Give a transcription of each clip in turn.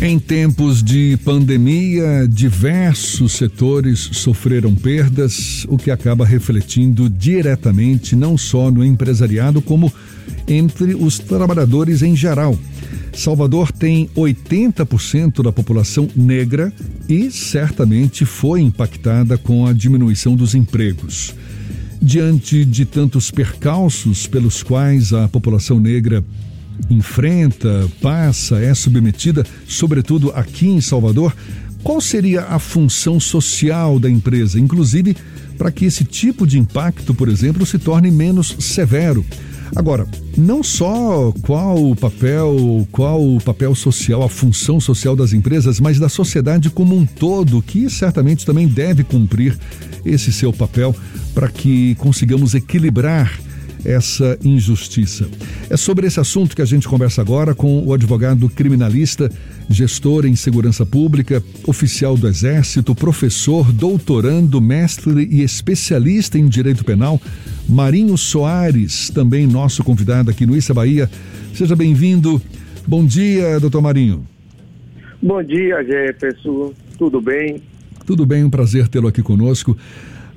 Em tempos de pandemia, diversos setores sofreram perdas, o que acaba refletindo diretamente não só no empresariado, como entre os trabalhadores em geral. Salvador tem 80% da população negra e certamente foi impactada com a diminuição dos empregos. Diante de tantos percalços pelos quais a população negra enfrenta, passa, é submetida, sobretudo aqui em Salvador, qual seria a função social da empresa, inclusive para que esse tipo de impacto, por exemplo, se torne menos severo? Agora, não só qual o papel, qual o papel social, a função social das empresas, mas da sociedade como um todo, que certamente também deve cumprir esse seu papel para que consigamos equilibrar essa injustiça. É sobre esse assunto que a gente conversa agora com o advogado criminalista, gestor em segurança pública, oficial do Exército, professor, doutorando, mestre e especialista em direito penal, Marinho Soares, também nosso convidado aqui no Issa Bahia. Seja bem-vindo. Bom dia, doutor Marinho. Bom dia, Jefferson. Tudo bem? Tudo bem, um prazer tê-lo aqui conosco.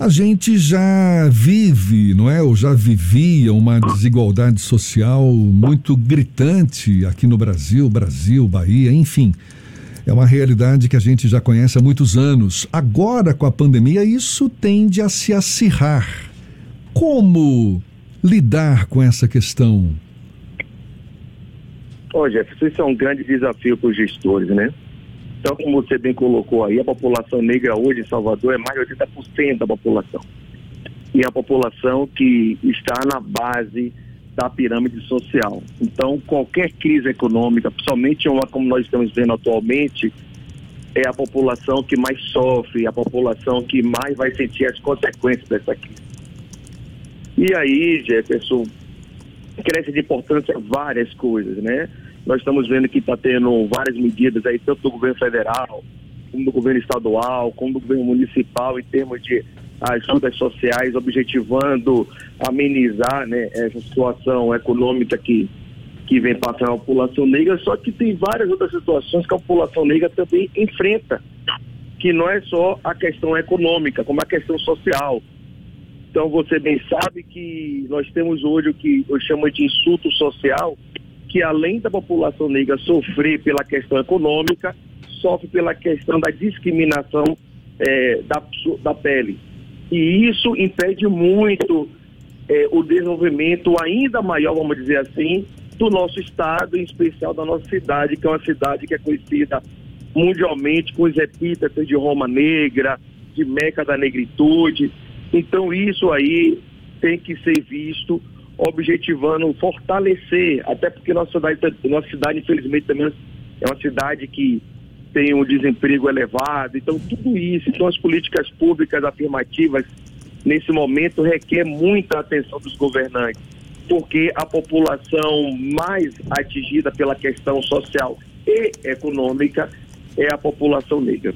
A gente já vive, não é? Ou já vivia uma desigualdade social muito gritante aqui no Brasil, Brasil, Bahia, enfim. É uma realidade que a gente já conhece há muitos anos. Agora, com a pandemia, isso tende a se acirrar. Como lidar com essa questão? Jefferson, isso é um grande desafio para os gestores, né? Então, como você bem colocou aí, a população negra hoje em Salvador é mais de 80% da população. E a população que está na base da pirâmide social. Então, qualquer crise econômica, principalmente uma como nós estamos vendo atualmente, é a população que mais sofre, a população que mais vai sentir as consequências dessa crise. E aí, Jefferson, cresce de importância várias coisas, né? Nós estamos vendo que está tendo várias medidas aí, tanto do governo federal, como do governo estadual, como do governo municipal, em termos de ajudas sociais, objetivando amenizar né, essa situação econômica que, que vem passando a população negra, só que tem várias outras situações que a população negra também enfrenta, que não é só a questão econômica, como a questão social. Então você bem sabe que nós temos hoje o que eu chamo de insulto social, que além da população negra sofrer pela questão econômica, sofre pela questão da discriminação é, da, da pele. E isso impede muito é, o desenvolvimento ainda maior, vamos dizer assim, do nosso estado, em especial da nossa cidade, que é uma cidade que é conhecida mundialmente com os epítetos de Roma Negra, de Meca da Negritude. Então isso aí tem que ser visto objetivando fortalecer, até porque nossa cidade, nossa cidade infelizmente também é uma cidade que tem um desemprego elevado, então tudo isso, então as políticas públicas afirmativas nesse momento requer muita atenção dos governantes, porque a população mais atingida pela questão social e econômica é a população negra.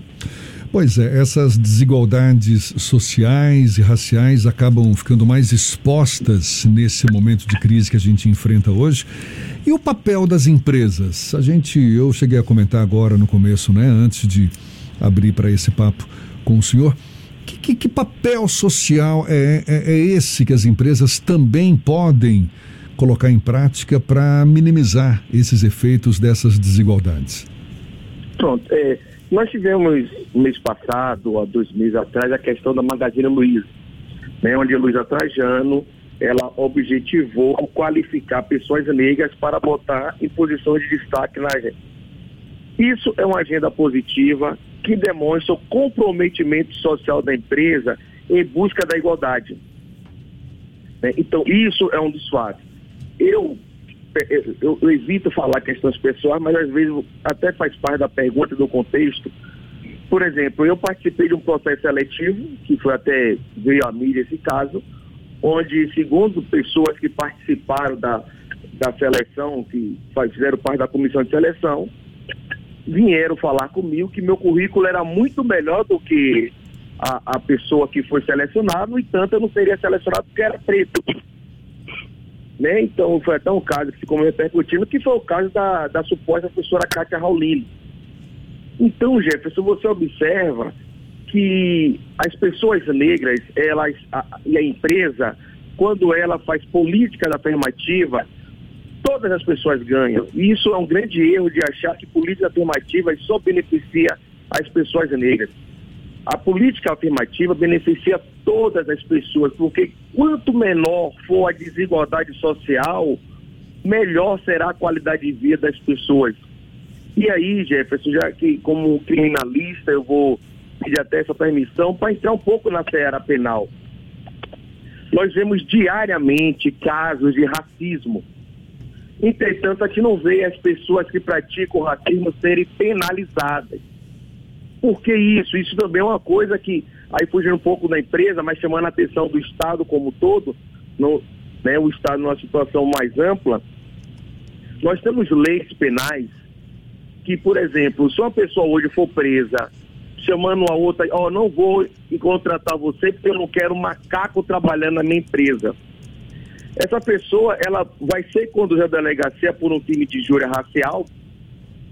Pois é, essas desigualdades sociais e raciais acabam ficando mais expostas nesse momento de crise que a gente enfrenta hoje. E o papel das empresas? A gente, eu cheguei a comentar agora no começo, né, antes de abrir para esse papo com o senhor. Que, que, que papel social é, é, é esse que as empresas também podem colocar em prática para minimizar esses efeitos dessas desigualdades? Pronto. É nós tivemos, mês passado, há dois meses atrás, a questão da Magazine Luiza, né, onde a Luiza Trajano ela objetivou qualificar pessoas negras para botar em posições de destaque na agenda. Isso é uma agenda positiva que demonstra o comprometimento social da empresa em busca da igualdade. Né? Então, isso é um dos fatos. Eu eu, eu, evito falar questões pessoais, mas às vezes até faz parte da pergunta do contexto. Por exemplo, eu participei de um processo seletivo, que foi até veio à mídia esse caso, onde, segundo pessoas que participaram da, da seleção, que fizeram parte da comissão de seleção, vieram falar comigo que meu currículo era muito melhor do que a, a pessoa que foi selecionada, no entanto, eu não seria selecionado porque era preto. Né? Então, foi até um caso que ficou me repercutindo, que foi o caso da, da suposta professora Kátia Raulini, Então, Jefferson, você observa que as pessoas negras, elas a, e a empresa, quando ela faz política afirmativa, todas as pessoas ganham. E isso é um grande erro de achar que política afirmativa só beneficia as pessoas negras. A política afirmativa beneficia todas as pessoas, porque quanto menor for a desigualdade social, melhor será a qualidade de vida das pessoas. E aí, Jefferson, já que como criminalista eu vou pedir até essa permissão para entrar um pouco na seara penal. Nós vemos diariamente casos de racismo. Entretanto, a gente não vê as pessoas que praticam racismo serem penalizadas. Por que isso? Isso também é uma coisa que, aí fugindo um pouco da empresa, mas chamando a atenção do Estado como um todo, no, né, o Estado numa situação mais ampla, nós temos leis penais que, por exemplo, se uma pessoa hoje for presa chamando a outra, ó, oh, não vou contratar você porque eu não quero macaco trabalhando na minha empresa. Essa pessoa, ela vai ser conduzida à delegacia por um time de júri racial,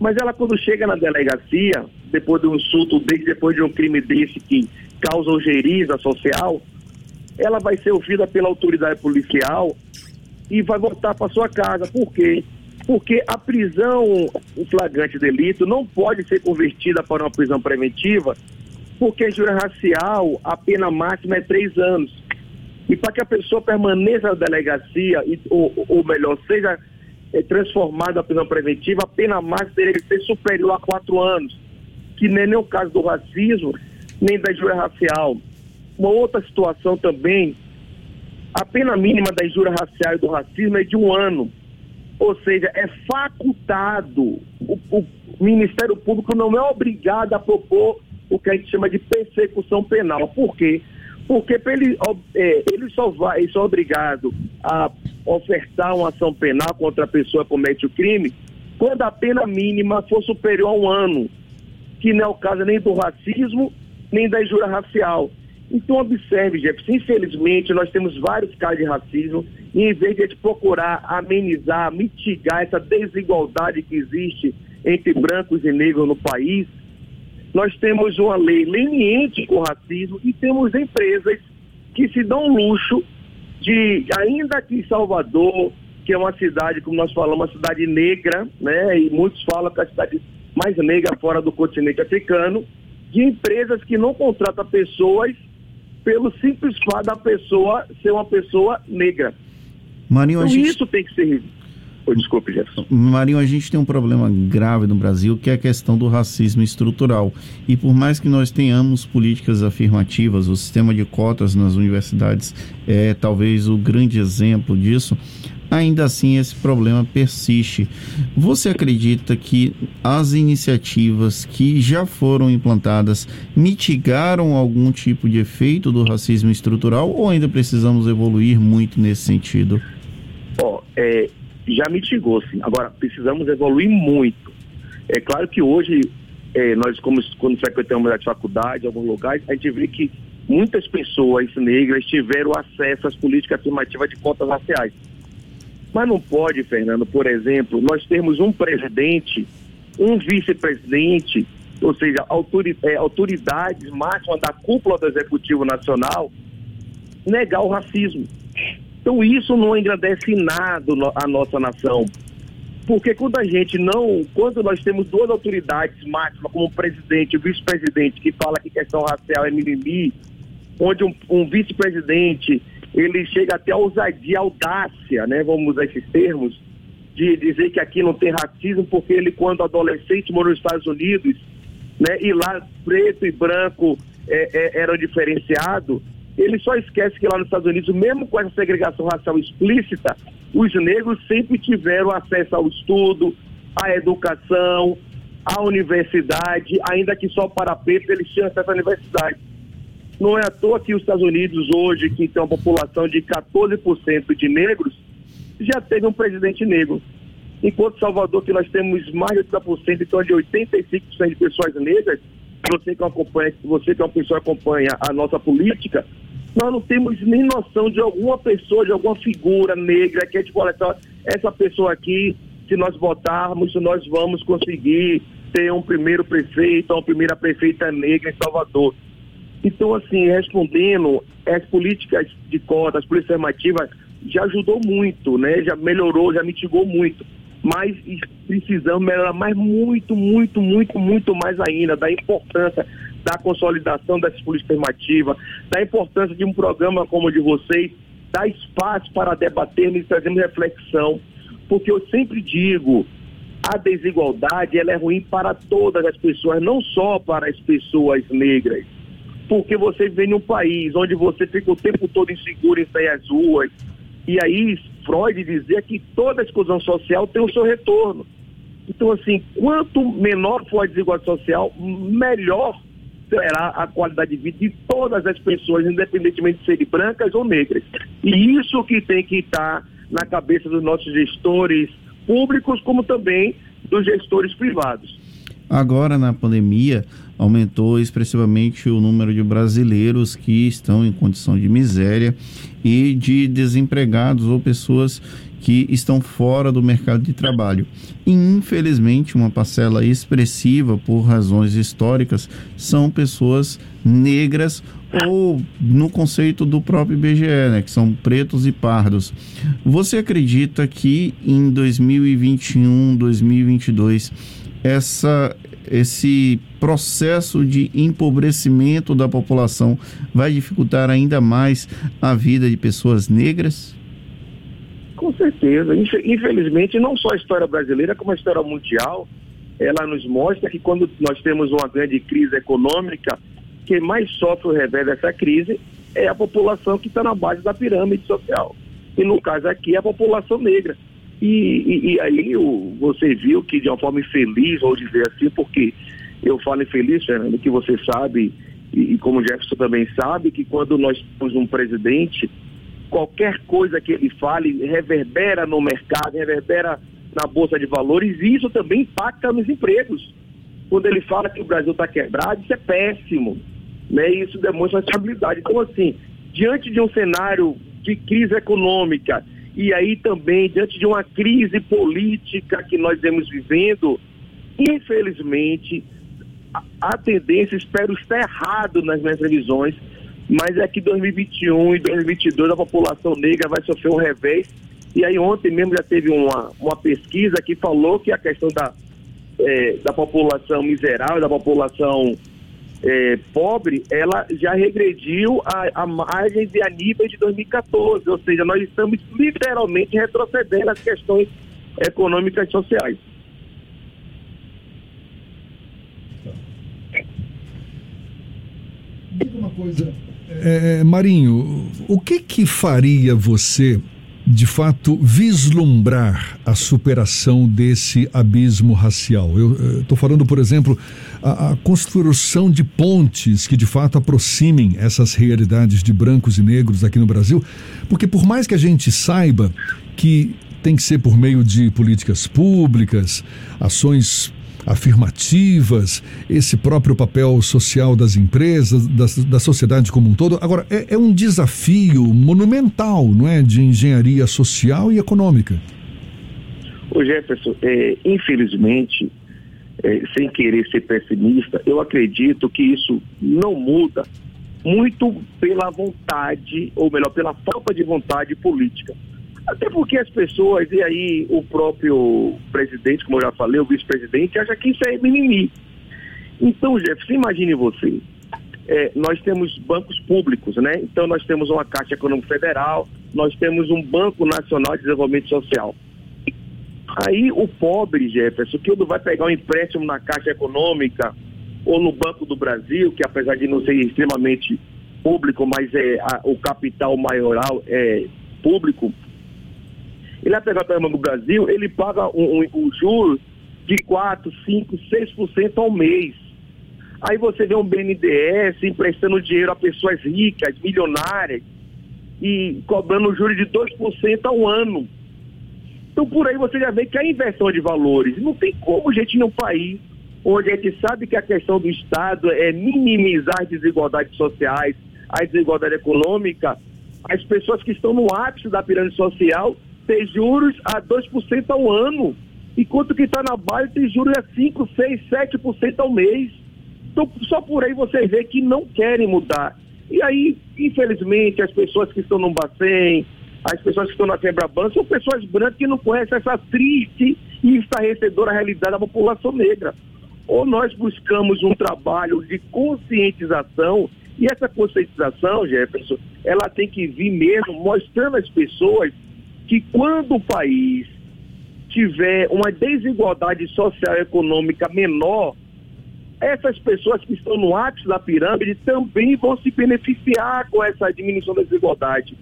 mas ela quando chega na delegacia, depois de um insulto desse, depois de um crime desse que causa ojeriza social, ela vai ser ouvida pela autoridade policial e vai voltar para sua casa. Por quê? Porque a prisão em flagrante delito não pode ser convertida para uma prisão preventiva, porque em júri racial a pena máxima é três anos. E para que a pessoa permaneça na delegacia, ou, ou melhor, seja é, transformada na prisão preventiva, a pena máxima teria que ser superior a quatro anos, que nem é o caso do racismo, nem da injúria racial. Uma outra situação também, a pena mínima da injúria racial e do racismo é de um ano. Ou seja, é facultado. O, o Ministério Público não é obrigado a propor o que a gente chama de persecução penal. Por quê? Porque ele, é, ele, só vai, ele só é obrigado a ofertar uma ação penal contra a pessoa que comete o crime quando a pena mínima for superior a um ano, que não é o caso nem do racismo, nem da injúria racial. Então, observe, Jefferson, infelizmente, nós temos vários casos de racismo, e em vez de a gente procurar amenizar, mitigar essa desigualdade que existe entre brancos e negros no país, nós temos uma lei leniente com o racismo e temos empresas que se dão luxo de, ainda aqui em Salvador, que é uma cidade, como nós falamos, uma cidade negra, né? E muitos falam que é a cidade mais negra fora do continente africano, de empresas que não contratam pessoas pelo simples fato da pessoa ser uma pessoa negra. Marinho, então, gente... isso tem que ser Oh, desculpe, Jefferson. Marinho, a gente tem um problema grave no Brasil, que é a questão do racismo estrutural. E por mais que nós tenhamos políticas afirmativas, o sistema de cotas nas universidades é talvez o grande exemplo disso, ainda assim esse problema persiste. Você acredita que as iniciativas que já foram implantadas mitigaram algum tipo de efeito do racismo estrutural ou ainda precisamos evoluir muito nesse sentido? Ó, oh, é, já mitigou, sim. Agora, precisamos evoluir muito. É claro que hoje, é, nós, como quando frequentamos a faculdade, alguns lugares, a gente vê que muitas pessoas negras tiveram acesso às políticas afirmativas de cotas raciais. Mas não pode, Fernando, por exemplo, nós temos um presidente, um vice-presidente, ou seja, é, autoridades máximas da cúpula do Executivo Nacional, negar o racismo. Então isso não engrandece nada a nossa nação. Porque quando a gente não, quando nós temos duas autoridades máximas, como o presidente e o vice-presidente, que fala que questão racial é mimimi, onde um, um vice-presidente ele chega até a ousadia, audácia, né, vamos usar esses termos, de dizer que aqui não tem racismo, porque ele, quando adolescente, morou nos Estados Unidos, né, e lá preto e branco é, é, eram diferenciados, ele só esquece que lá nos Estados Unidos, mesmo com essa segregação racial explícita, os negros sempre tiveram acesso ao estudo, à educação, à universidade, ainda que só para preto eles tinham acesso à universidade. Não é à toa que os Estados Unidos hoje, que tem uma população de 14% de negros, já teve um presidente negro. Enquanto Salvador, que nós temos mais de 80%, então de 85% de pessoas negras, você que, acompanha, você que é uma pessoa que acompanha a nossa política, nós não temos nem noção de alguma pessoa, de alguma figura negra que a essa pessoa aqui, se nós votarmos, nós vamos conseguir ter um primeiro prefeito, uma primeira prefeita negra em Salvador. Então, assim, respondendo, as políticas de cota, as políticas afirmativas, já ajudou muito, né? Já melhorou, já mitigou muito. Mas precisamos melhorar mais muito, muito, muito, muito mais ainda da importância da consolidação dessas políticas afirmativas, da importância de um programa como o de vocês, dar espaço para debatermos e trazermos reflexão. Porque eu sempre digo, a desigualdade ela é ruim para todas as pessoas, não só para as pessoas negras. Porque você vem num país onde você fica o tempo todo inseguro em sair às ruas. E aí Freud dizia que toda exclusão social tem o seu retorno. Então, assim, quanto menor for a desigualdade social, melhor será a qualidade de vida de todas as pessoas, independentemente de serem brancas ou negras. E isso que tem que estar na cabeça dos nossos gestores públicos, como também dos gestores privados. Agora, na pandemia, aumentou expressivamente o número de brasileiros que estão em condição de miséria e de desempregados ou pessoas que estão fora do mercado de trabalho. E, infelizmente, uma parcela expressiva, por razões históricas, são pessoas negras ou no conceito do próprio IBGE, né, que são pretos e pardos. Você acredita que em 2021, 2022, essa, esse processo de empobrecimento da população vai dificultar ainda mais a vida de pessoas negras? Com certeza. Infelizmente, não só a história brasileira, como a história mundial, ela nos mostra que quando nós temos uma grande crise econômica, quem mais sofre o revés dessa crise é a população que está na base da pirâmide social. E no caso aqui, a população negra. E, e, e aí o, você viu que de uma forma infeliz, vou dizer assim, porque eu falo infeliz, Fernando, que você sabe, e, e como o Jefferson também sabe, que quando nós temos um presidente qualquer coisa que ele fale reverbera no mercado, reverbera na Bolsa de Valores e isso também impacta nos empregos. Quando ele fala que o Brasil está quebrado, isso é péssimo. Né? Isso demonstra estabilidade. Então, assim, diante de um cenário de crise econômica e aí também diante de uma crise política que nós vemos vivendo, infelizmente, a, tendência, espero estar errado nas minhas revisões, mas é que 2021 e 2022 a população negra vai sofrer um revés. E aí ontem mesmo já teve uma, uma pesquisa que falou que a questão da, é, da população miserável, da população é, pobre, ela já regrediu a, a margens e a nível de 2014. Ou seja, nós estamos literalmente retrocedendo as questões econômicas e sociais. Diga uma coisa, é, Marinho, o que que faria você, de fato, vislumbrar a superação desse abismo racial? Eu estou falando, por exemplo, a, a, construção de pontes que de fato aproximem essas realidades de brancos e negros aqui no Brasil, porque por mais que a gente saiba que tem que ser por meio de políticas públicas, ações afirmativas, esse próprio papel social das empresas, da, da sociedade como um todo. Agora, é, é, um desafio monumental, não é? De engenharia social e econômica. O Jefferson, é, infelizmente, é, sem querer ser pessimista, eu acredito que isso não muda muito pela vontade, ou melhor, pela falta de vontade política. Até porque as pessoas, e aí o próprio presidente, como eu já falei, o vice-presidente, acha que isso é mimimi. Então, Jefferson, imagine você. É, nós temos bancos públicos, né? Então nós temos uma Caixa Econômica Federal, nós temos um Banco Nacional de Desenvolvimento Social. Aí o pobre, Jefferson, que não vai pegar um empréstimo na Caixa Econômica ou no Banco do Brasil, que apesar de não ser extremamente público, mas é a, o capital maioral é público, ele vai pegar o do Brasil, ele paga um, um, um juro de 4, 5, 6% ao mês. Aí você vê um BNDES emprestando dinheiro a pessoas ricas, milionárias, e cobrando juros de 2% ao ano. Então por aí você já vê que a inversão de valores. Não tem como, gente, num país onde a gente sabe que a questão do Estado é minimizar as desigualdades sociais, a desigualdade econômica, as pessoas que estão no ápice da pirâmide social ter juros a 2% ao ano. enquanto que está na base tem juros a 5, 6, 7% ao mês. Então, só por aí você vê que não querem mudar. E aí, infelizmente, as pessoas que estão no Bacen, as pessoas que estão na Quebra-Banca, são pessoas brancas que não conhecem essa triste e estarrecedora realidade da população negra. Ou nós buscamos um trabalho de conscientização, e essa conscientização, Jefferson, ela tem que vir mesmo mostrando às pessoas que quando o país tiver uma desigualdade social e econômica menor, essas pessoas que estão no ápice da pirâmide também vão se beneficiar com essa diminuição da desigualdade.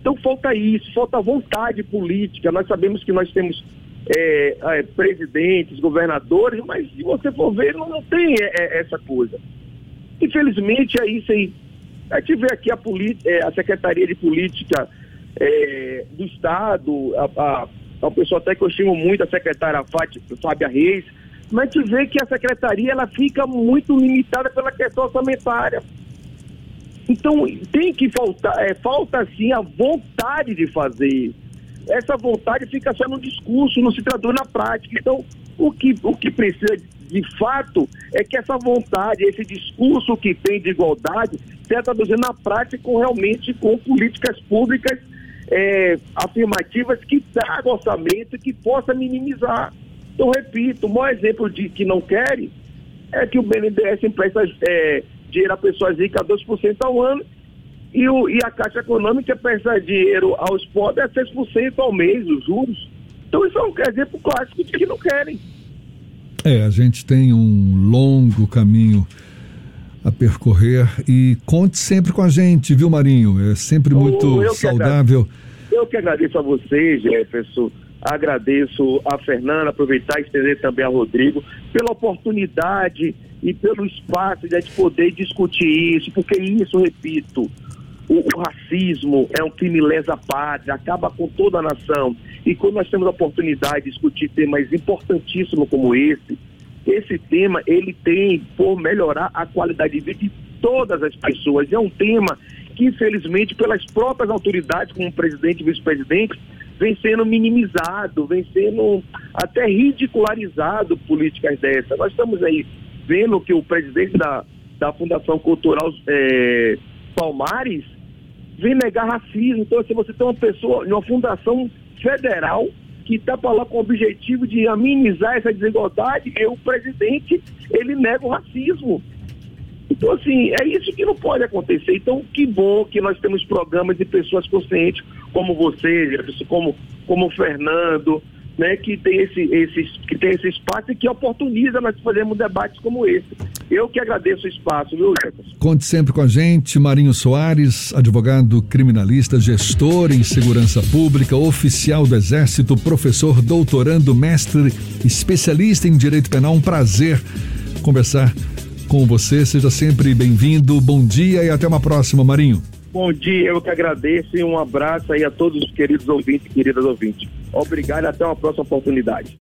Então falta isso, falta vontade política. Nós sabemos que nós temos é, é, presidentes, governadores, mas se você for ver, não, não tem é, é essa coisa. Infelizmente é isso aí. A gente vê aqui a, é, a Secretaria de Política é, do Estado, a, a, a pessoa até que eu estimo muito, a secretária Fábia Reis, mas a gente vê que a secretaria ela fica muito limitada pela questão orçamentária. Então tem que faltar, é, falta sim a vontade de fazer. Essa vontade fica só no discurso, não se traduz na prática. Então, o que, o que precisa de fato é que essa vontade, esse discurso que tem de igualdade, seja traduzido na prática com realmente com políticas públicas é, afirmativas que tragam orçamento que possa minimizar. Então, repito, o maior exemplo de que não querem é que o BNDES empresta é, dinheiro a pessoas ricas a 2% ao ano e, o, e a Caixa Econômica presta dinheiro aos pobres a 6% ao mês, os juros. Então, isso é um exemplo clássico de que não querem. É, a gente tem um longo caminho a percorrer e conte sempre com a gente, viu, Marinho? É sempre muito eu saudável. Que eu que agradeço a você, Jefferson Agradeço a Fernanda, aproveitar e estender também a Rodrigo pela oportunidade e pelo espaço de a gente poder discutir isso, porque isso, repito, o, o, racismo é um crime lesa pátria, acaba com toda a nação. E quando nós temos a oportunidade de discutir temas importantíssimos como esse, esse tema ele tem por melhorar a qualidade de vida de todas as pessoas. É um tema que, infelizmente, pelas próprias autoridades, como presidente e vice-presidente, vem sendo minimizado, vem sendo até ridicularizado políticas dessas. Nós estamos aí vendo que o presidente da, da Fundação Cultural é, Palmares vem negar racismo. Então, se você tem uma pessoa, uma fundação federal que está para lá com o objetivo de amenizar essa desigualdade, e o presidente, ele nega o racismo. Então, assim, é isso que não pode acontecer. Então, que bom que nós temos programas de pessoas conscientes como você, como, como o Fernando, né, que tem esse, esse, que tem esse espaço e que oportuniza nós fazermos debates como esse. Eu que agradeço o espaço, viu, Jefferson? Conte sempre com a gente, Marinho Soares, advogado criminalista, gestor em segurança pública, oficial do Exército, professor, doutorando, mestre, especialista em direito penal. Um prazer conversar com você. Seja sempre bem-vindo. Bom dia e até uma próxima, Marinho. Bom dia, eu que agradeço e um abraço aí a todos os queridos ouvintes e queridas ouvintes. Obrigado e até uma próxima oportunidade.